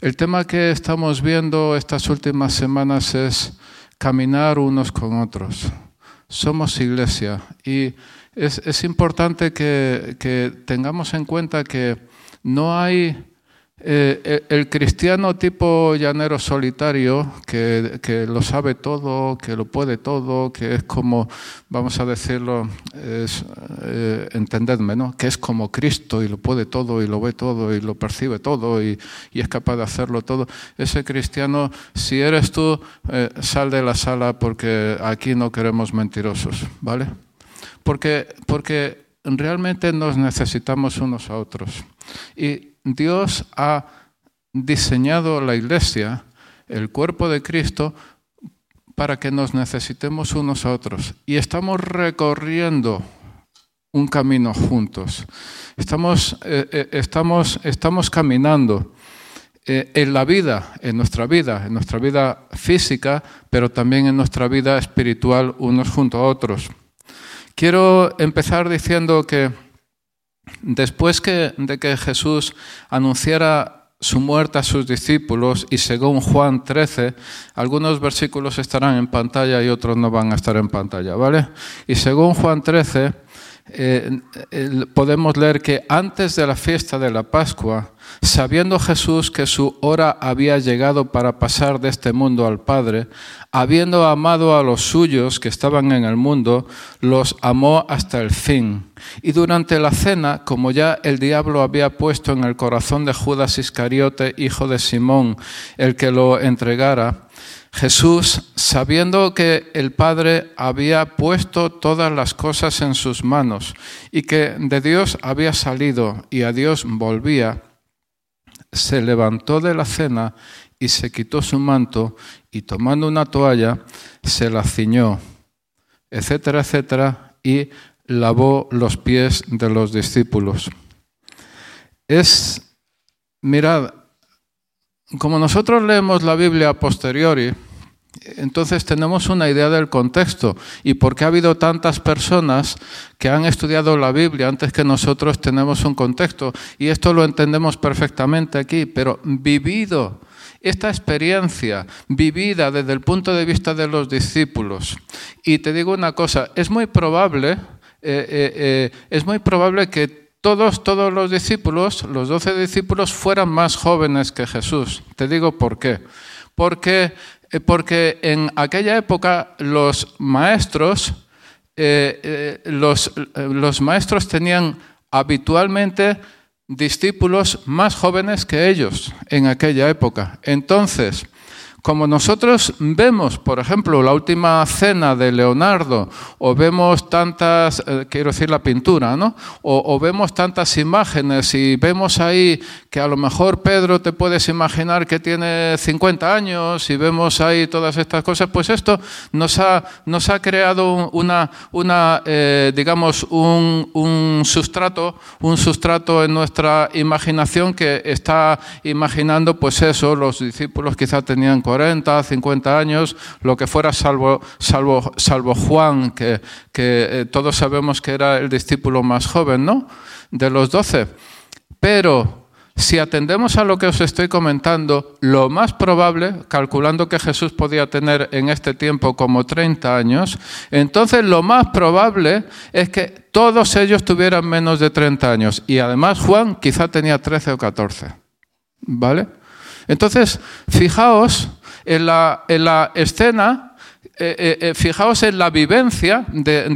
El tema que estamos viendo estas últimas semanas es caminar unos con otros. Somos iglesia y es, importante que tengamos en cuenta que no hay eh, el cristiano tipo llanero solitario, que, lo sabe todo, que lo puede todo, que es como, vamos a decirlo, eh, entendedme, ¿no? que es como Cristo y lo puede todo y lo ve todo y lo percibe todo y, es capaz de hacerlo todo. Ese cristiano, si eres tú, eh, sal de la sala porque aquí no queremos mentirosos, ¿vale? Porque, porque realmente nos necesitamos unos a otros. Y Dios ha diseñado la iglesia, el cuerpo de Cristo, para que nos necesitemos unos a otros. Y estamos recorriendo un camino juntos. Estamos, eh, eh, estamos, estamos caminando eh, en la vida, en nuestra vida, en nuestra vida física, pero también en nuestra vida espiritual unos junto a otros. Quiero empezar diciendo que Después de que Jesús anunciara su muerte a sus discípulos y según Juan 13, algunos versículos estarán en pantalla y otros no van a estar en pantalla, ¿vale? Y según Juan 13, eh, podemos leer que antes de la fiesta de la Pascua, sabiendo Jesús que su hora había llegado para pasar de este mundo al Padre, habiendo amado a los suyos que estaban en el mundo, los amó hasta el fin. Y durante la cena, como ya el diablo había puesto en el corazón de Judas Iscariote, hijo de Simón, el que lo entregara, Jesús, sabiendo que el Padre había puesto todas las cosas en sus manos y que de Dios había salido y a Dios volvía, se levantó de la cena y se quitó su manto y tomando una toalla se la ciñó, etcétera, etcétera, y lavó los pies de los discípulos. Es, mirad, como nosotros leemos la Biblia a posteriori, entonces tenemos una idea del contexto y por qué ha habido tantas personas que han estudiado la Biblia antes que nosotros tenemos un contexto y esto lo entendemos perfectamente aquí, pero vivido esta experiencia vivida desde el punto de vista de los discípulos. Y te digo una cosa, es muy probable, eh, eh, eh, es muy probable que todos, todos los discípulos, los doce discípulos, fueran más jóvenes que Jesús. Te digo por qué. Porque, eh, porque en aquella época los maestros, eh, eh, los, los maestros tenían habitualmente discípulos más jóvenes que ellos en aquella época. Entonces, como nosotros vemos, por ejemplo, la última cena de Leonardo, o vemos tantas, eh, quiero decir la pintura, ¿no? O, vemos tantas imágenes y vemos ahí que a lo mejor Pedro te puedes imaginar que tiene 50 años y vemos ahí todas estas cosas, pues esto nos ha, nos ha creado una, una eh, digamos, un, un sustrato, un sustrato en nuestra imaginación que está imaginando, pues eso, los discípulos quizá tenían 40, 50 años, lo que fuera, salvo, salvo, salvo Juan, que, que eh, todos sabemos que era el discípulo más joven, ¿no? De los doce. Pero si atendemos a lo que os estoy comentando, lo más probable, calculando que Jesús podía tener en este tiempo como 30 años, entonces lo más probable es que todos ellos tuvieran menos de 30 años. Y además Juan quizá tenía 13 o 14. ¿Vale? Entonces, fijaos en la, en la escena eh, eh, eh, fijaos en la vivencia de,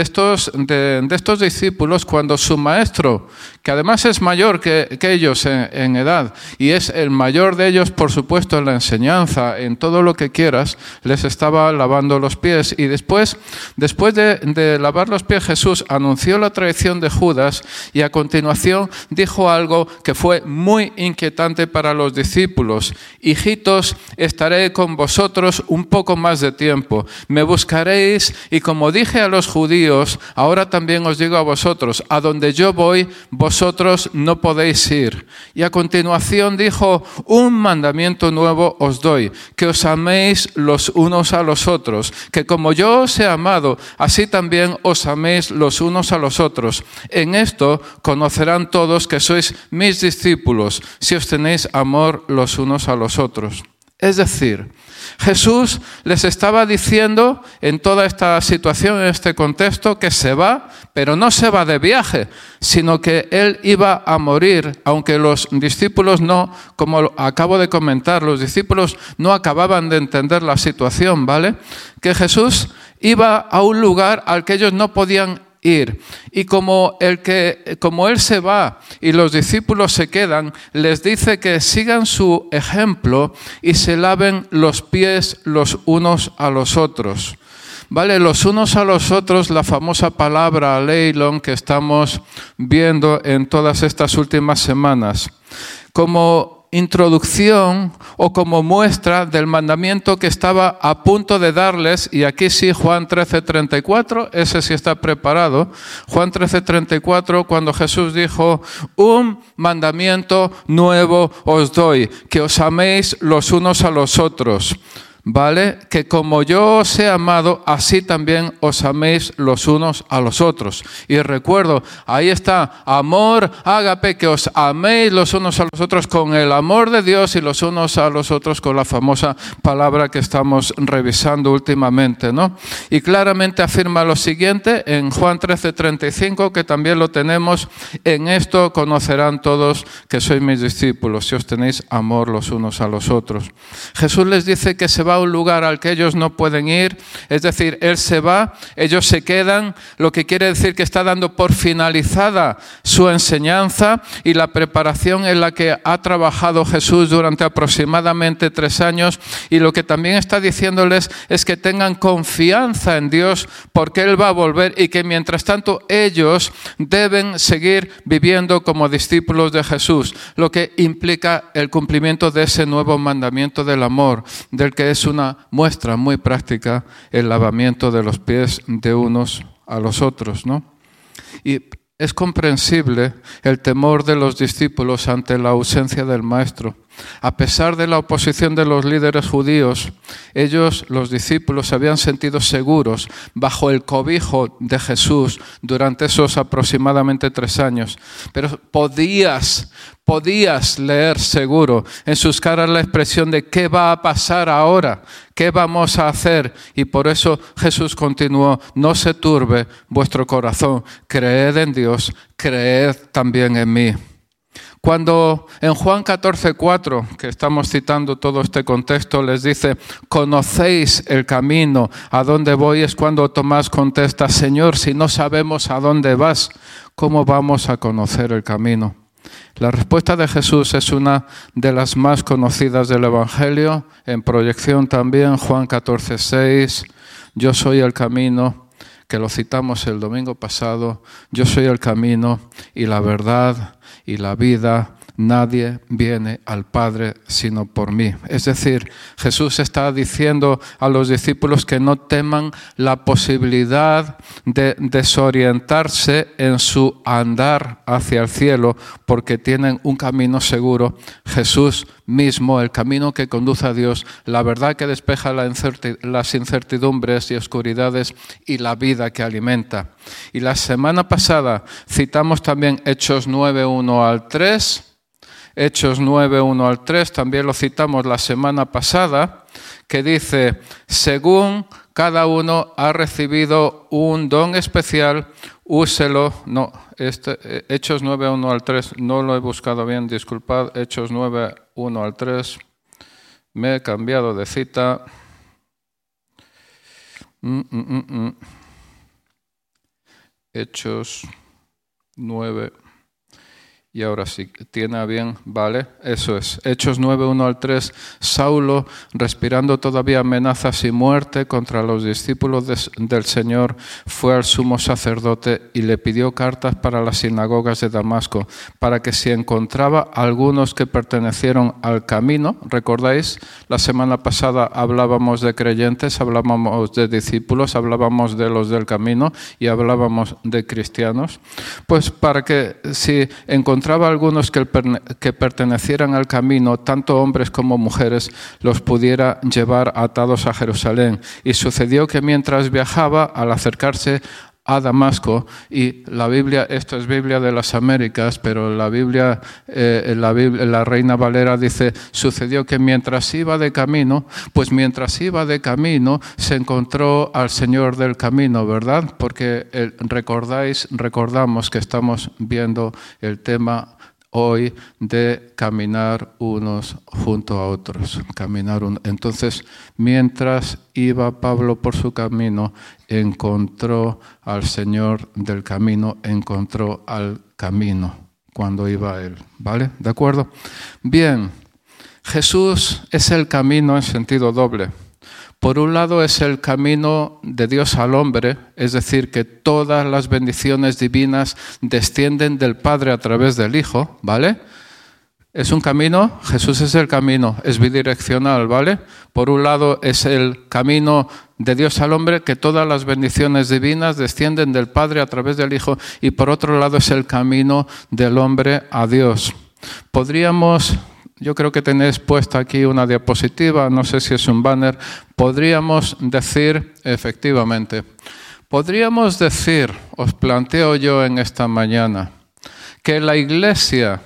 estos, de, estos, discípulos cuando su maestro, que además es mayor que, ellos en, edad y es el mayor de ellos, por supuesto, en la enseñanza, en todo lo que quieras, les estaba lavando los pies. Y después, después de, lavar los pies, Jesús anunció la traición de Judas y a continuación dijo algo que fue muy inquietante para los discípulos. Hijitos, estaré con vosotros un poco más de tiempo. Me buscaréis y como dije a los judíos, ahora también os digo a vosotros, a donde yo voy, vosotros no podéis ir. Y a continuación dijo, un mandamiento nuevo os doy, que os améis los unos a los otros, que como yo os he amado, así también os améis los unos a los otros. En esto conocerán todos que sois mis discípulos, si os tenéis amor los unos a los otros. Es decir, Jesús les estaba diciendo en toda esta situación, en este contexto, que se va, pero no se va de viaje, sino que Él iba a morir, aunque los discípulos no, como acabo de comentar, los discípulos no acababan de entender la situación, ¿vale? Que Jesús iba a un lugar al que ellos no podían ir. Y como, el que, como Él se va y los discípulos se quedan, les dice que sigan su ejemplo y se laven los pies los unos a los otros. Vale, los unos a los otros, la famosa palabra leilon que estamos viendo en todas estas últimas semanas. Como introducción o como muestra del mandamiento que estaba a punto de darles, y aquí sí Juan 13:34, ese sí está preparado, Juan 13:34 cuando Jesús dijo, un mandamiento nuevo os doy, que os améis los unos a los otros. ¿Vale? Que como yo os he amado, así también os améis los unos a los otros. Y recuerdo, ahí está, amor, ágape, que os améis los unos a los otros con el amor de Dios y los unos a los otros con la famosa palabra que estamos revisando últimamente, ¿no? Y claramente afirma lo siguiente en Juan 13, 35, que también lo tenemos, en esto conocerán todos que sois mis discípulos, si os tenéis amor los unos a los otros. Jesús les dice que se va un lugar al que ellos no pueden ir, es decir, Él se va, ellos se quedan, lo que quiere decir que está dando por finalizada su enseñanza y la preparación en la que ha trabajado Jesús durante aproximadamente tres años. Y lo que también está diciéndoles es que tengan confianza en Dios porque Él va a volver y que mientras tanto ellos deben seguir viviendo como discípulos de Jesús, lo que implica el cumplimiento de ese nuevo mandamiento del amor, del que es una muestra muy práctica el lavamiento de los pies de unos a los otros, ¿no? Y es comprensible el temor de los discípulos ante la ausencia del maestro. A pesar de la oposición de los líderes judíos, ellos, los discípulos, se habían sentido seguros bajo el cobijo de Jesús durante esos aproximadamente tres años. Pero podías, podías leer seguro en sus caras la expresión de qué va a pasar ahora, qué vamos a hacer. Y por eso Jesús continuó, no se turbe vuestro corazón, creed en Dios, creed también en mí. Cuando en Juan 14, 4, que estamos citando todo este contexto, les dice, conocéis el camino, a dónde voy, es cuando Tomás contesta, Señor, si no sabemos a dónde vas, ¿cómo vamos a conocer el camino? La respuesta de Jesús es una de las más conocidas del Evangelio, en proyección también Juan 14, 6, yo soy el camino, que lo citamos el domingo pasado, yo soy el camino y la verdad y la vida, nadie viene al Padre sino por mí. Es decir, Jesús está diciendo a los discípulos que no teman la posibilidad de desorientarse en su andar hacia el cielo porque tienen un camino seguro. Jesús mismo, el camino que conduce a Dios, la verdad que despeja las incertidumbres y oscuridades y la vida que alimenta. Y la semana pasada citamos también Hechos 9, 1 al 3 Hechos 9, 1 al 3, también lo citamos la semana pasada, que dice, según cada uno ha recibido un don especial, úselo. No, este, eh, Hechos 9, 1 al 3, no lo he buscado bien, disculpad, Hechos 9, 1 al 3, me he cambiado de cita. Mm, mm, mm, Hechos 9. Y ahora sí, tiene a bien, ¿vale? Eso es. Hechos 9, 1 al 3. Saulo, respirando todavía amenazas y muerte contra los discípulos del Señor, fue al sumo sacerdote y le pidió cartas para las sinagogas de Damasco, para que si encontraba algunos que pertenecieron al camino, ¿recordáis? La semana pasada hablábamos de creyentes, hablábamos de discípulos, hablábamos de los del camino y hablábamos de cristianos. Pues para que si encontraba encontraba algunos que, que pertenecieran al camino, tanto hombres como mujeres, los pudiera llevar atados a Jerusalén. Y sucedió que mientras viajaba, al acercarse a Damasco y la Biblia, esto es Biblia de las Américas, pero la Biblia, eh, la, la Reina Valera dice, sucedió que mientras iba de camino, pues mientras iba de camino se encontró al Señor del camino, ¿verdad? Porque recordáis, recordamos que estamos viendo el tema hoy de caminar unos junto a otros. Caminar Entonces, mientras iba Pablo por su camino, encontró al Señor del camino, encontró al camino cuando iba él. ¿Vale? ¿De acuerdo? Bien, Jesús es el camino en sentido doble. Por un lado es el camino de Dios al hombre, es decir, que todas las bendiciones divinas descienden del Padre a través del Hijo, ¿vale? Es un camino, Jesús es el camino, es bidireccional, ¿vale? Por un lado es el camino de Dios al hombre, que todas las bendiciones divinas descienden del Padre a través del Hijo, y por otro lado es el camino del hombre a Dios. Podríamos yo creo que tenéis puesta aquí una diapositiva, no sé si es un banner. Podríamos decir, efectivamente, podríamos decir, os planteo yo en esta mañana, que la iglesia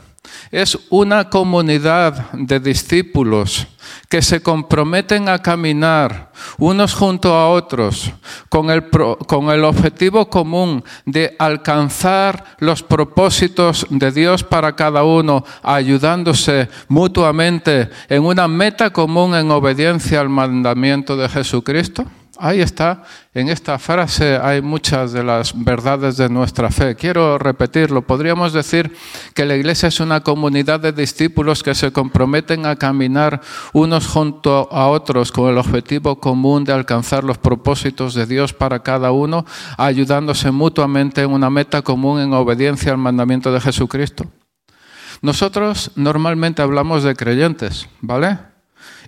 es una comunidad de discípulos que se comprometen a caminar unos junto a otros con el, con el, objetivo común de alcanzar los propósitos de Dios para cada uno, ayudándose mutuamente en una meta común en obediencia al mandamiento de Jesucristo? Ahí está, en esta frase hay muchas de las verdades de nuestra fe. Quiero repetirlo, podríamos decir que la iglesia es una comunidad de discípulos que se comprometen a caminar unos junto a otros con el objetivo común de alcanzar los propósitos de Dios para cada uno, ayudándose mutuamente en una meta común en obediencia al mandamiento de Jesucristo. Nosotros normalmente hablamos de creyentes, ¿vale?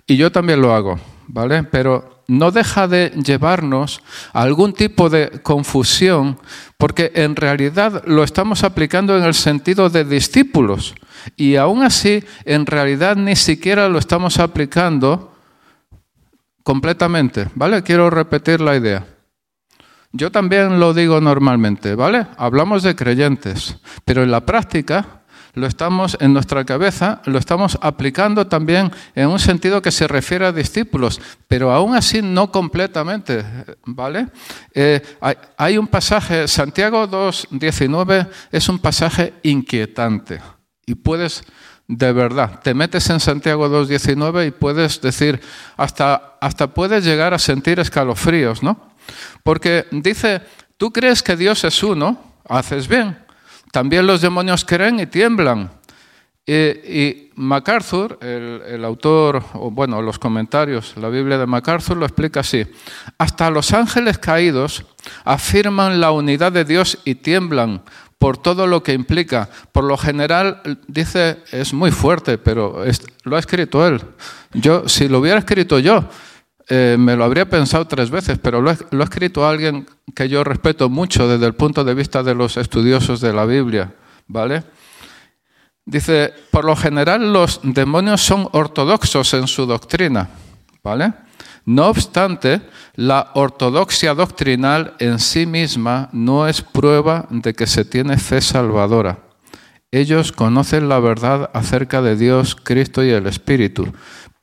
Y yo también lo hago, ¿vale? Pero no deja de llevarnos a algún tipo de confusión, porque en realidad lo estamos aplicando en el sentido de discípulos, y aún así, en realidad ni siquiera lo estamos aplicando completamente, ¿vale? Quiero repetir la idea. Yo también lo digo normalmente, ¿vale? Hablamos de creyentes, pero en la práctica lo estamos en nuestra cabeza, lo estamos aplicando también en un sentido que se refiere a discípulos, pero aún así no completamente, ¿vale? Eh, hay, un pasaje, Santiago 2.19 es un pasaje inquietante y puedes, de verdad, te metes en Santiago 2.19 y puedes decir, hasta, hasta puedes llegar a sentir escalofríos, ¿no? Porque dice, tú crees que Dios es uno, haces bien también los demonios creen y tiemblan. Y, MacArthur, el, autor, bueno, los comentarios, la Biblia de MacArthur lo explica así. Hasta los ángeles caídos afirman la unidad de Dios y tiemblan por todo lo que implica. Por lo general, dice, es muy fuerte, pero lo ha escrito él. Yo, si lo hubiera escrito yo, eh, me lo habría pensado tres veces, pero lo, ha escrito alguien que yo respeto mucho desde el punto de vista de los estudiosos de la Biblia, ¿vale? Dice, por lo general los demonios son ortodoxos en su doctrina, ¿vale? No obstante, la ortodoxia doctrinal en sí misma no es prueba de que se tiene fe salvadora. Ellos conocen la verdad acerca de Dios, Cristo y el Espíritu,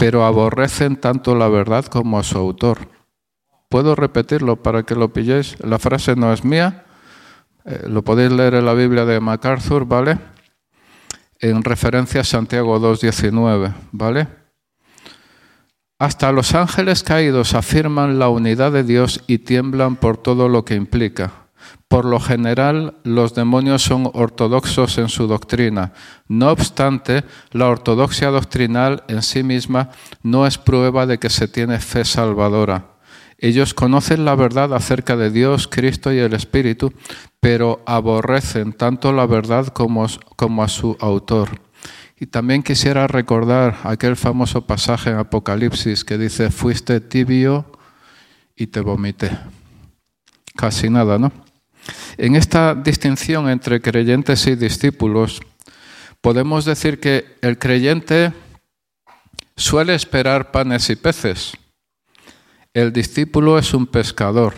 pero aborrecen tanto la verdad como a su autor. ¿Puedo repetirlo para que lo pilléis? La frase no es mía, eh, lo podéis leer en la Biblia de MacArthur, ¿vale? En referencia a Santiago 2.19, ¿vale? Hasta los ángeles caídos afirman la unidad de Dios y tiemblan por todo lo que implica Por lo general, los demonios son ortodoxos en su doctrina. No obstante, la ortodoxia doctrinal en sí misma no es prueba de que se tiene fe salvadora. Ellos conocen la verdad acerca de Dios, Cristo y el Espíritu, pero aborrecen tanto la verdad como, como a su autor. Y también quisiera recordar aquel famoso pasaje en Apocalipsis que dice, fuiste tibio y te vomité. Casi nada, ¿no? En esta distinción entre creyentes y discípulos, podemos decir que el creyente suele esperar panes y peces. El discípulo es un pescador.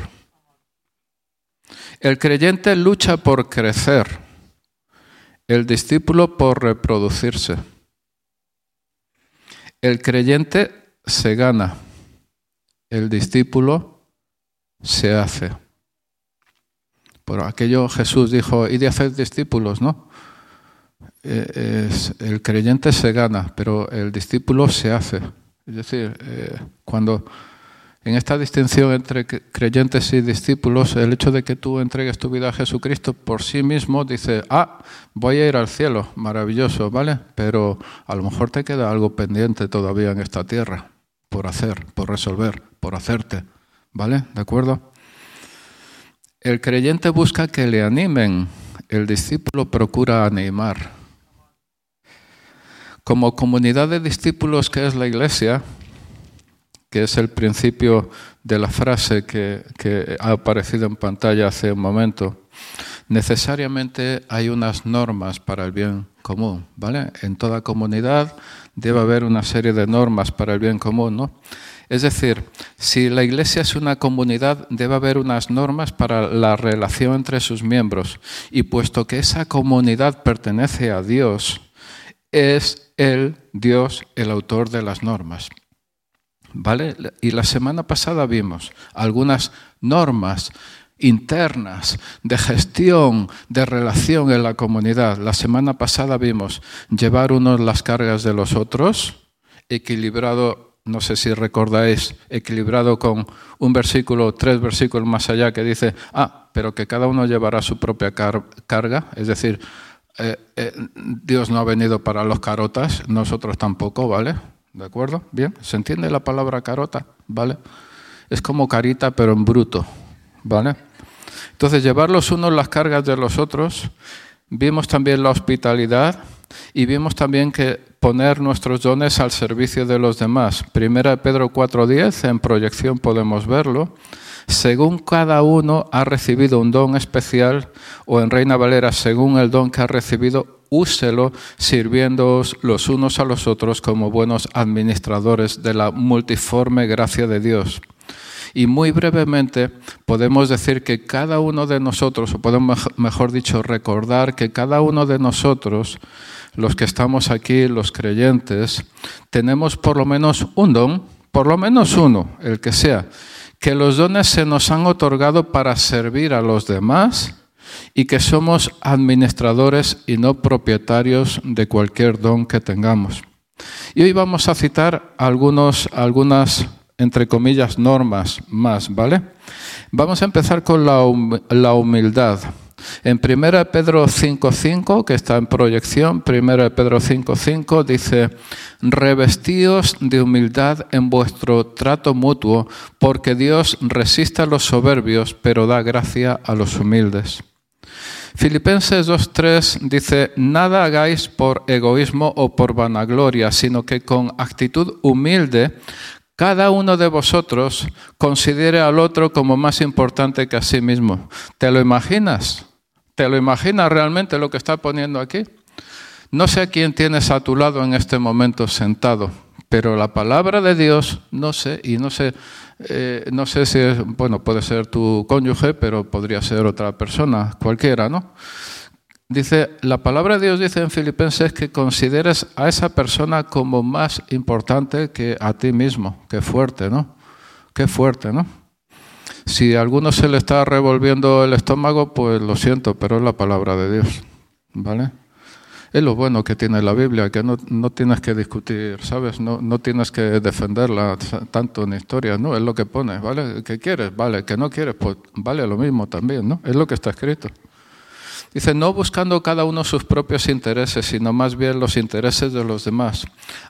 El creyente lucha por crecer el discípulo por reproducirse. El creyente se gana, el discípulo se hace. Por aquello Jesús dijo, y de hacer discípulos, ¿no? Eh, el creyente se gana, pero el discípulo se hace. Es decir, eh, cuando en esta distinción entre creyentes y discípulos, el hecho de que tú entregues tu vida a Jesucristo por sí mismo, dice, ah, voy a ir al cielo, maravilloso, ¿vale? Pero a lo mejor te queda algo pendiente todavía en esta tierra por hacer, por resolver, por hacerte, ¿vale? ¿De acuerdo? El creyente busca que le animen, el discípulo procura animar. Como comunidad de discípulos que es la iglesia, que es el principio de la frase que, ha aparecido en pantalla hace un momento, necesariamente hay unas normas para el bien común, ¿vale? En toda comunidad debe haber una serie de normas para el bien común, ¿no? Es decir, si la iglesia es una comunidad, debe haber unas normas para la relación entre sus miembros. Y puesto que esa comunidad pertenece a Dios, es el Dios el autor de las normas. ¿Vale? Y la semana pasada vimos algunas normas internas de gestión, de relación en la comunidad. La semana pasada vimos llevar unos las cargas de los otros, equilibrado, no sé si recordáis, equilibrado con un versículo, tres versículos más allá que dice, ah, pero que cada uno llevará su propia carga, es decir, eh, eh, Dios no ha venido para los carotas, nosotros tampoco, ¿vale? ¿De acuerdo? Bien, ¿se entiende la palabra carota? ¿Vale? Es como carita, pero en bruto. ¿Vale? Entonces, llevar los unos las cargas de los otros. Vimos también la hospitalidad y vimos también que poner nuestros dones al servicio de los demás. Primera Pedro 4.10, en proyección podemos verlo. Según cada uno ha recibido un don especial, o en Reina Valera, según el don que ha recibido, úselo sirviéndoos los unos a los otros como buenos administradores de la multiforme gracia de Dios. Y muy brevemente podemos decir que cada uno de nosotros, o podemos mejor dicho recordar que cada uno de nosotros, los que estamos aquí, los creyentes, tenemos por lo menos un don, por lo menos uno, el que sea, que los dones se nos han otorgado para servir a los demás y que somos administradores y no propietarios de cualquier don que tengamos. Y hoy vamos a citar algunos, algunas, entre comillas, normas más, ¿vale? Vamos a empezar con la, humildad. En 1 Pedro 5.5, que está en proyección, 1 Pedro 5.5 dice, revestíos de humildad en vuestro trato mutuo, porque Dios resiste a los soberbios, pero da gracia a los humildes. Filipenses 2.3 dice, nada hagáis por egoísmo o por vanagloria, sino que con actitud humilde cada uno de vosotros considere al otro como más importante que a sí mismo. ¿Te lo imaginas? ¿Te lo imaginas realmente lo que está poniendo aquí? No sé a quién tienes a tu lado en este momento sentado, pero la palabra de Dios, no sé, y no sé eh, no sé si es, bueno, puede ser tu cónyuge, pero podría ser otra persona, cualquiera, ¿no? Dice, la palabra de Dios dice en Filipenses que consideres a esa persona como más importante que a ti mismo. Qué fuerte, ¿no? Qué fuerte, ¿no? Si a alguno se le está revolviendo el estómago, pues lo siento, pero es la palabra de Dios, ¿vale? Es lo bueno que tiene la Biblia, que no, no tienes que discutir, ¿sabes? No, no, tienes que defenderla tanto en historia, ¿no? Es lo que pone, ¿vale? ¿Qué quieres? Vale, que no quieres, pues vale lo mismo también, ¿no? Es lo que está escrito. Dice, no buscando cada uno sus propios intereses, sino más bien los intereses de los demás.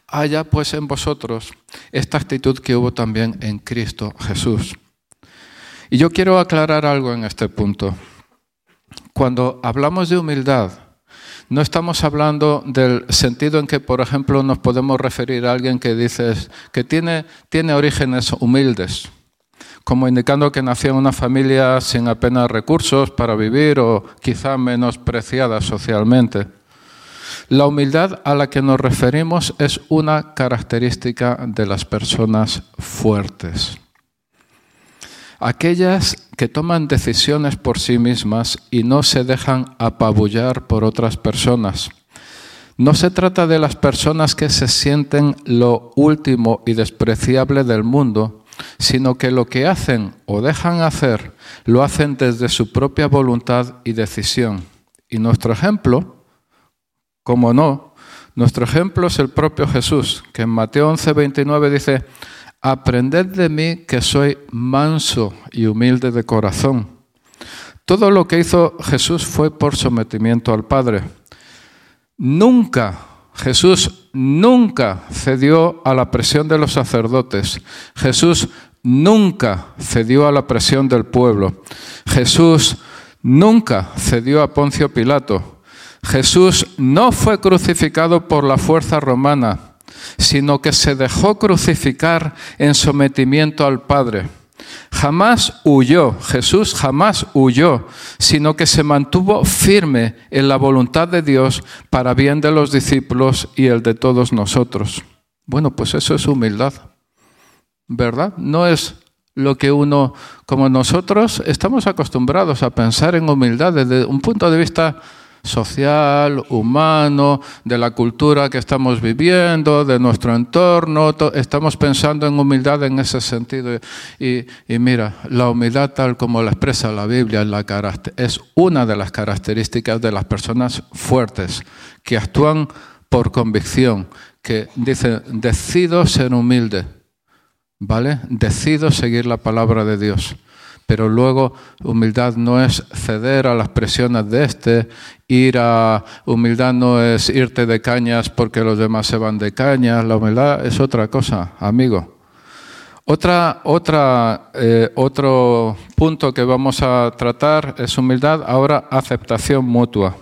Haya pues en vosotros esta actitud que hubo también en Cristo Jesús. Y yo quiero aclarar algo en este punto. Cuando hablamos de humildad, no estamos hablando del sentido en que, por ejemplo, nos podemos referir a alguien que dice que tiene, tiene orígenes humildes, como indicando que nació en una familia sin apenas recursos para vivir o quizá menospreciada socialmente. La humildad a la que nos referimos es una característica de las personas fuertes aquellas que toman decisiones por sí mismas y no se dejan apabullar por otras personas. No se trata de las personas que se sienten lo último y despreciable del mundo, sino que lo que hacen o dejan hacer lo hacen desde su propia voluntad y decisión. Y nuestro ejemplo, como no, nuestro ejemplo es el propio Jesús, que en Mateo 11, 29 dice, Aprended de mí que soy manso y humilde de corazón. Todo lo que hizo Jesús fue por sometimiento al Padre. Nunca, Jesús nunca cedió a la presión de los sacerdotes. Jesús nunca cedió a la presión del pueblo. Jesús nunca cedió a Poncio Pilato. Jesús no fue crucificado por la fuerza romana sino que se dejó crucificar en sometimiento al Padre. Jamás huyó, Jesús jamás huyó, sino que se mantuvo firme en la voluntad de Dios para bien de los discípulos y el de todos nosotros. Bueno, pues eso es humildad, ¿verdad? No es lo que uno, como nosotros, estamos acostumbrados a pensar en humildad desde un punto de vista social, humano, de la cultura que estamos viviendo, de nuestro entorno. Estamos pensando en humildad en ese sentido. Y, mira, la humildad tal como la expresa la Biblia es una de las características de las personas fuertes, que actúan por convicción, que dicen, decido ser humilde, ¿vale? Decido seguir la palabra de Dios pero luego humildad no es ceder a las presiones de este, ir a humildad no es irte de cañas porque los demás se van de cañas, la humildad es otra cosa, amigo. Otra, otra, eh, otro punto que vamos a tratar es humildad, ahora aceptación mutua.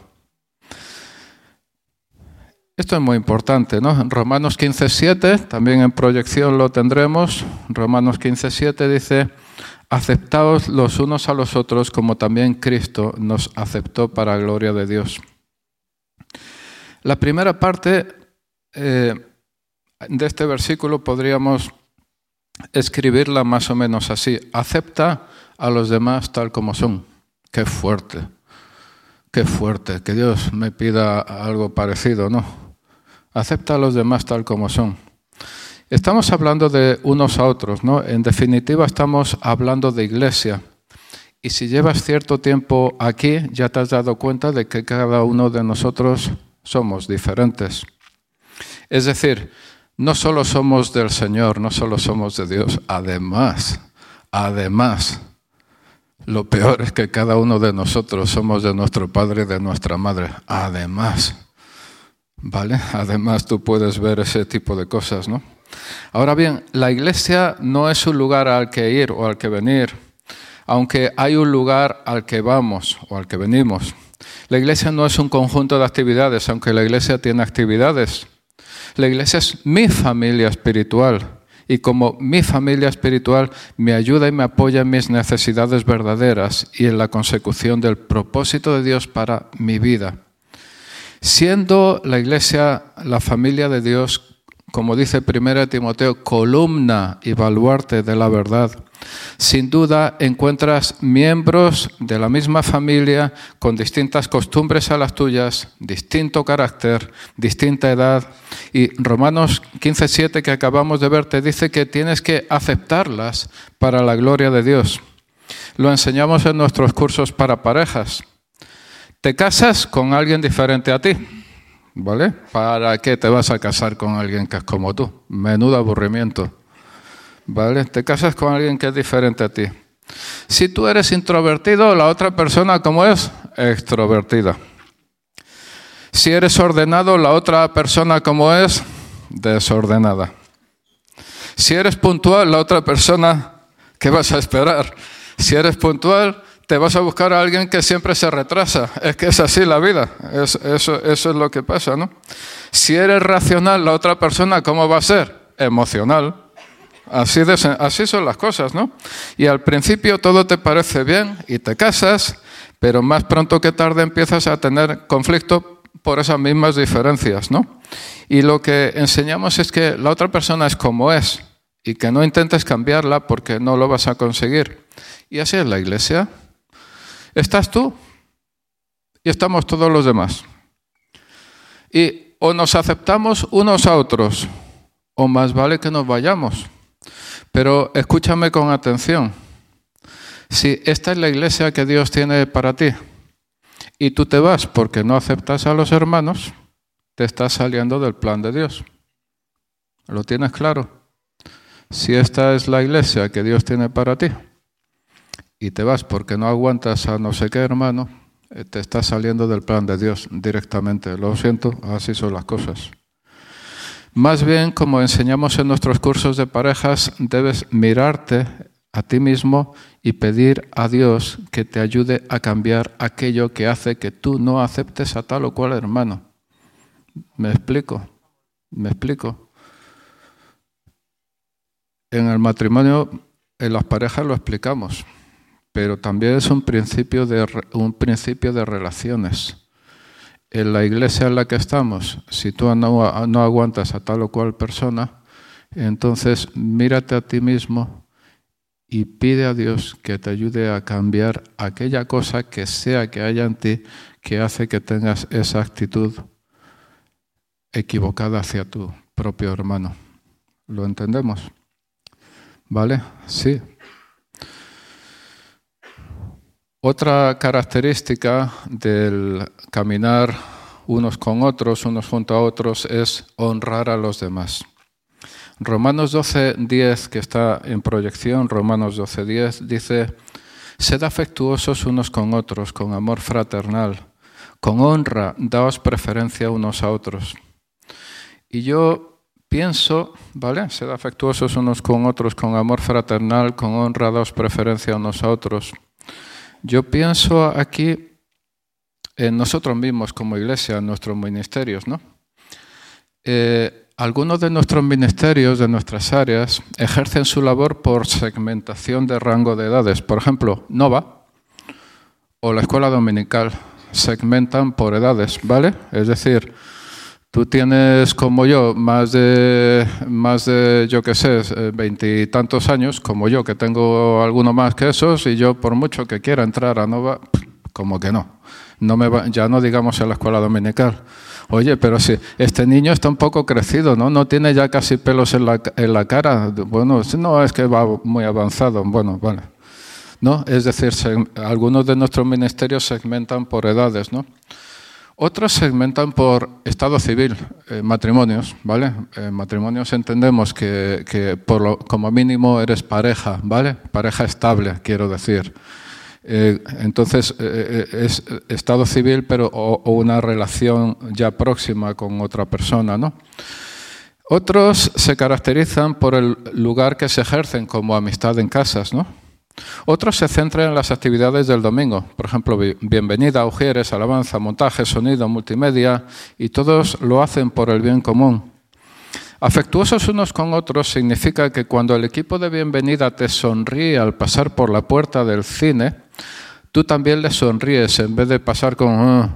Esto es muy importante, ¿no? Romanos 15.7, también en proyección lo tendremos. Romanos 15.7 dice, aceptaos los unos a los otros como también Cristo nos aceptó para gloria de Dios. La primera parte eh, de este versículo podríamos escribirla más o menos así. Acepta a los demás tal como son. Qué fuerte, qué fuerte. Que Dios me pida algo parecido, ¿no? Acepta a los demás tal como son. Estamos hablando de unos a otros, ¿no? En definitiva estamos hablando de iglesia. Y si llevas cierto tiempo aquí, ya te has dado cuenta de que cada uno de nosotros somos diferentes. Es decir, no solo somos del Señor, no solo somos de Dios, además, además, lo peor es que cada uno de nosotros somos de nuestro Padre y de nuestra Madre, además. ¿Vale? Además tú puedes ver ese tipo de cosas, ¿no? Ahora bien, la iglesia no es un lugar al que ir o al que venir, aunque hay un lugar al que vamos o al que venimos. La iglesia no es un conjunto de actividades, aunque la iglesia tiene actividades. La iglesia es mi familia espiritual y como mi familia espiritual me ayuda y me apoya en mis necesidades verdaderas y en la consecución del propósito de Dios para mi vida. Siendo la iglesia la familia de Dios, como dice 1 Timoteo, columna y baluarte de la verdad. Sin duda encuentras miembros de la misma familia con distintas costumbres a las tuyas, distinto carácter, distinta edad. Y Romanos 15.7 que acabamos de ver te dice que tienes que aceptarlas para la gloria de Dios. Lo enseñamos en nuestros cursos para parejas. Te casas con alguien diferente a ti ¿vale? ¿Para qué te vas a casar con alguien que es como tú? Menudo aburrimiento, ¿vale? Te casas con alguien que es diferente a ti. Si tú eres introvertido, la otra persona, ¿cómo es? Extrovertida. Si eres ordenado, la otra persona, ¿cómo es? Desordenada. Si eres puntual, la otra persona, ¿qué vas a esperar? Si eres puntual, te vas a buscar a alguien que siempre se retrasa. Es que es así la vida. eso, eso es lo que pasa, ¿no? Si eres racional, la otra persona, ¿cómo va a ser? Emocional. Así, así son las cosas, ¿no? Y al principio todo te parece bien y te casas, pero más pronto que tarde empiezas a tener conflicto por esas mismas diferencias, ¿no? Y lo que enseñamos es que la otra persona es como es y que no intentes cambiarla porque no lo vas a conseguir. Y así es la iglesia. Estás tú y estamos todos los demás. Y o nos aceptamos unos a otros, o más vale que nos vayamos. Pero escúchame con atención. Si esta es la iglesia que Dios tiene para ti y tú te vas porque no aceptas a los hermanos, te estás saliendo del plan de Dios. ¿Lo tienes claro? Si esta es la iglesia que Dios tiene para ti y te vas porque no aguantas a no sé qué hermano, eh, te estás saliendo del plan de Dios directamente. Lo siento, así son las cosas. Más bien, como enseñamos en nuestros cursos de parejas, debes mirarte a ti mismo y pedir a Dios que te ayude a cambiar aquello que hace que tú no aceptes a tal o cual hermano. ¿Me explico? ¿Me explico? En el matrimonio, en las parejas lo explicamos, pero también es un principio de, un principio de relaciones en la iglesia en la que estamos, si tú no, aguantas a tal o cual persona, entonces mírate a ti mismo y pide a Dios que te ayude a cambiar aquella cosa que sea que haya en ti que hace que tengas esa actitud equivocada hacia tu propio hermano. ¿Lo entendemos? ¿Vale? Sí. Otra característica del caminar unos con otros, unos junto a otros, es honrar a los demás. Romanos 12, 10, que está en proyección, Romanos 12, 10, dice, sed afectuosos unos con otros, con amor fraternal, con honra, daos preferencia unos a otros. Y yo pienso, ¿vale? Sed afectuosos unos con otros, con amor fraternal, con honra, daos preferencia unos a otros. Yo pienso aquí en nosotros mismos como iglesia, en nuestros ministerios, ¿no? Eh, algunos de nuestros ministerios, de nuestras áreas, ejercen su labor por segmentación de rango de edades. Por ejemplo, Nova o la escuela dominical segmentan por edades, ¿vale? Es decir, tú tienes como yo más de, más de yo qué sé, veintitantos años, como yo, que tengo alguno más que esos, y yo por mucho que quiera entrar a Nova, como que no. no me ya no digamos en la escuela dominical. Oye, pero si este niño está un poco crecido, ¿no? No tiene ya casi pelos en la, en la cara. Bueno, no es que va muy avanzado. Bueno, vale. ¿No? Es decir, algunos de nuestros ministerios segmentan por edades, ¿no? Otros segmentan por estado civil, eh, matrimonios, ¿vale? En matrimonios entendemos que, por lo, como mínimo eres pareja, ¿vale? Pareja estable, quiero decir. Eh, entonces, eh, es estado civil, pero o, una relación ya próxima con otra persona, ¿no? Otros se caracterizan por el lugar que se ejercen, como amistad en casas, ¿no? Otros se centran en las actividades del domingo, por ejemplo, bienvenida, ujieres, alabanza, montaje, sonido, multimedia, y todos lo hacen por el bien común. Afectuosos unos con otros significa que cuando el equipo de bienvenida te sonríe al pasar por la puerta del cine, tú también le sonríes en vez de pasar con... Ah",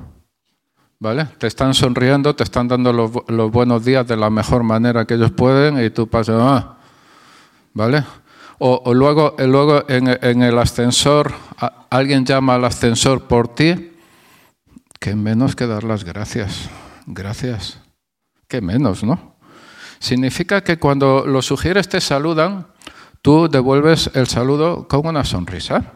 ¿Vale? Te están sonriendo, te están dando los, buenos días de la mejor manera que ellos pueden y tú pasas... Ah", ¿Vale? O, luego, en, el ascensor, alguien llama al ascensor por ti, que menos que dar las gracias. Gracias. Que menos, ¿no? Significa que cuando los sugieres te saludan, tú devuelves el saludo con una sonrisa.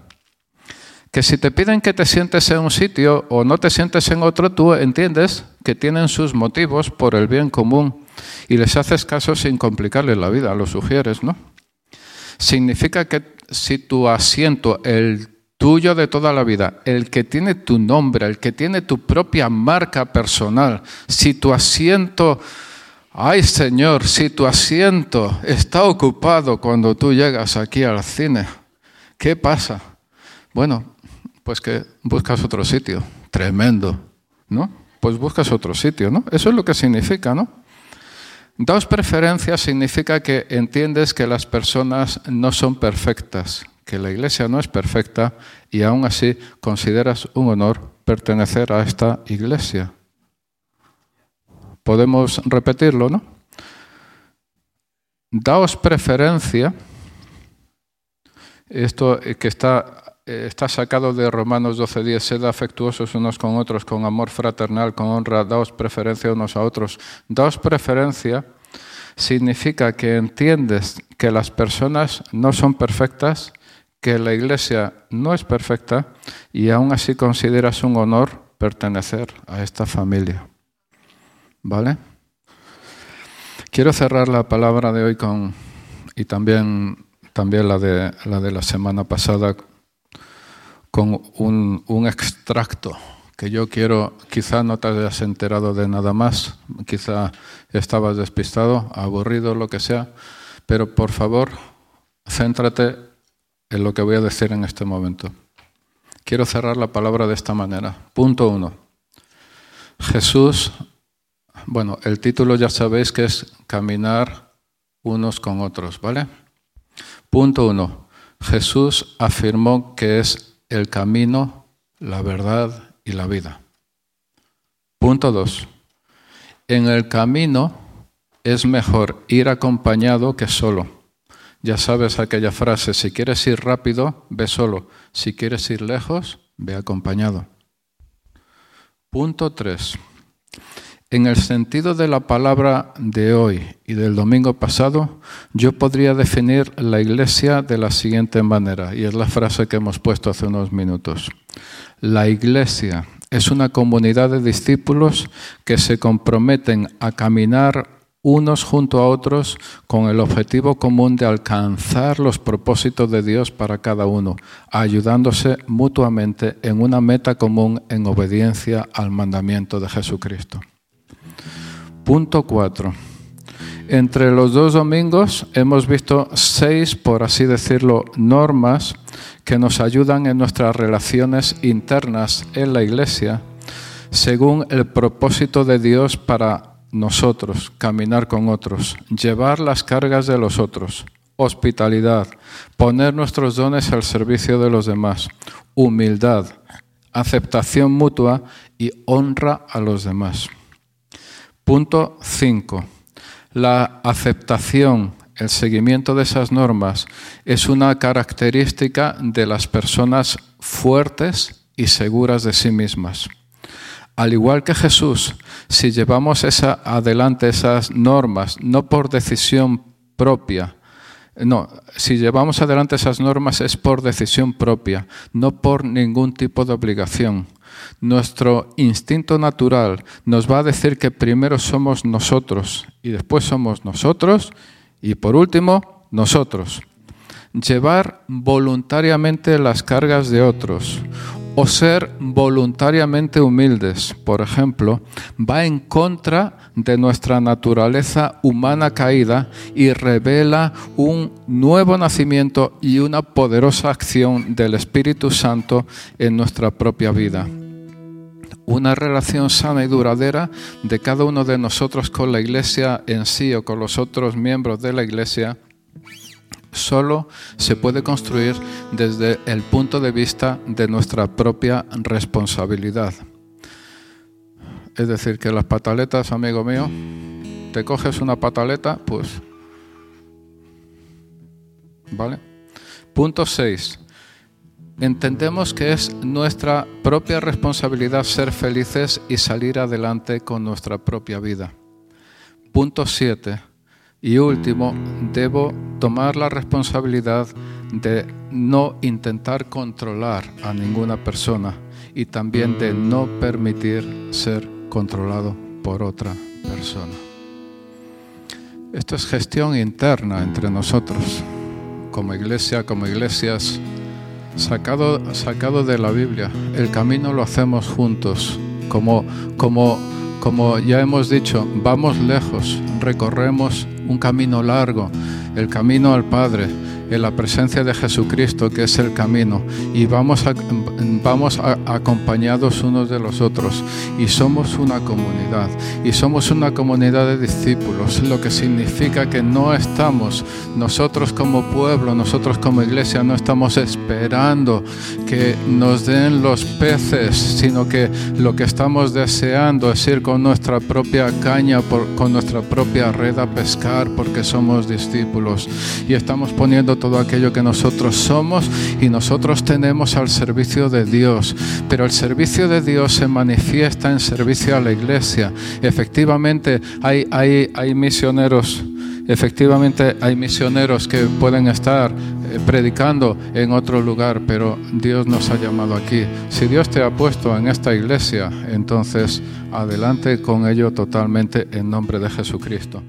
Que si te piden que te sientes en un sitio o no te sientes en otro, tú entiendes que tienen sus motivos por el bien común y les haces caso sin complicarles la vida, lo sugieres, ¿no? Significa que si tu asiento, el tuyo de toda la vida, el que tiene tu nombre, el que tiene tu propia marca personal, si tu asiento, ay Señor, si tu asiento está ocupado cuando tú llegas aquí al cine, ¿qué pasa? Bueno, pues que buscas otro sitio, tremendo, ¿no? Pues buscas otro sitio, ¿no? Eso es lo que significa, ¿no? Dos preferencias significa que entiendes que las personas no son perfectas, que la iglesia no es perfecta y aún así consideras un honor pertenecer a esta iglesia. Podemos repetirlo, ¿no? Daos preferencia, esto que está, está sacado de Romanos 12:10, sed afectuosos unos con otros, con amor fraternal, con honra, daos preferencia unos a otros. Daos preferencia significa que entiendes que las personas no son perfectas, que la iglesia no es perfecta y aún así consideras un honor pertenecer a esta familia. ¿Vale? Quiero cerrar la palabra de hoy con, y también, también la, de, la de la semana pasada, con un, extracto que yo quiero, quizá no te hayas enterado de nada más, quizá estabas despistado, aburrido, lo que sea, pero por favor, céntrate en lo que voy a decir en este momento. Quiero cerrar la palabra de esta manera. Punto uno. Jesús, bueno, el título ya sabéis que es caminar unos con otros, ¿vale? Punto uno. Jesús afirmó que es el camino, la verdad y la vida. Punto 2. En el camino es mejor ir acompañado que solo. Ya sabes aquella frase, si quieres ir rápido, ve solo. Si quieres ir lejos, ve acompañado. Punto 3. En el sentido de la palabra de hoy y del domingo pasado, yo podría definir la iglesia de la siguiente manera, y es la frase que hemos puesto hace unos minutos. La iglesia es una comunidad de discípulos que se comprometen a caminar unos junto a otros con el objetivo común de alcanzar los propósitos de Dios para cada uno, ayudándose mutuamente en una meta común en obediencia al mandamiento de Jesucristo. Punto 4. Entre los dos domingos hemos visto seis, por así decirlo, normas que nos ayudan en nuestras relaciones internas en la iglesia según el propósito de Dios para nosotros, caminar con otros, llevar las cargas de los otros, hospitalidad, poner nuestros dones al servicio de los demás, humildad, aceptación mutua y honra a los demás. Punto 5 la aceptación, el seguimiento de esas normas es una característica de las personas fuertes y seguras de sí mismas. Al igual que Jesús, si llevamos esa, adelante esas normas, no por decisión propia, no, si llevamos adelante esas normas es por decisión propia, no por ningún tipo de obligación. Nuestro instinto natural nos va a decir que primero somos nosotros y después somos nosotros y por último nosotros. Llevar voluntariamente las cargas de otros o ser voluntariamente humildes, por ejemplo, va en contra de nuestra naturaleza humana caída y revela un nuevo nacimiento y una poderosa acción del Espíritu Santo en nuestra propia vida una relación sana y duradera de cada uno de nosotros con la iglesia en sí o con los otros miembros de la iglesia solo se puede construir desde el punto de vista de nuestra propia responsabilidad. Es decir, que las pataletas, amigo mío, te coges una pataleta, pues... ¿Vale? Punto 6 entendemos que es nuestra propia responsabilidad ser felices y salir adelante con nuestra propia vida. Punto 7. Y último, debo tomar la responsabilidad de no intentar controlar a ninguna persona y también de no permitir ser controlado por otra persona. Esto es gestión interna entre nosotros, como iglesia, como iglesias, sacado, sacado de la Biblia. El camino lo hacemos juntos, como, como, como ya hemos dicho, vamos lejos, recorremos un camino largo, el camino al Padre en la presencia de Jesucristo, que es el camino, y vamos, vamos acompañados unos de los otros, y somos una comunidad, y somos una comunidad de discípulos, lo que significa que no estamos, nosotros como pueblo, nosotros como iglesia, no estamos esperando que nos den los peces, sino que lo que estamos deseando es ir con nuestra propia caña, con nuestra propia red a pescar, porque somos discípulos, y estamos poniendo todo aquello que nosotros somos y nosotros tenemos al servicio de Dios. Pero el servicio de Dios se manifiesta en servicio a la iglesia. Efectivamente hay, hay, hay misioneros. Efectivamente hay misioneros que pueden estar eh, predicando en otro lugar, pero Dios nos ha llamado aquí. Si Dios te ha puesto en esta iglesia, entonces adelante con ello totalmente en nombre de Jesucristo.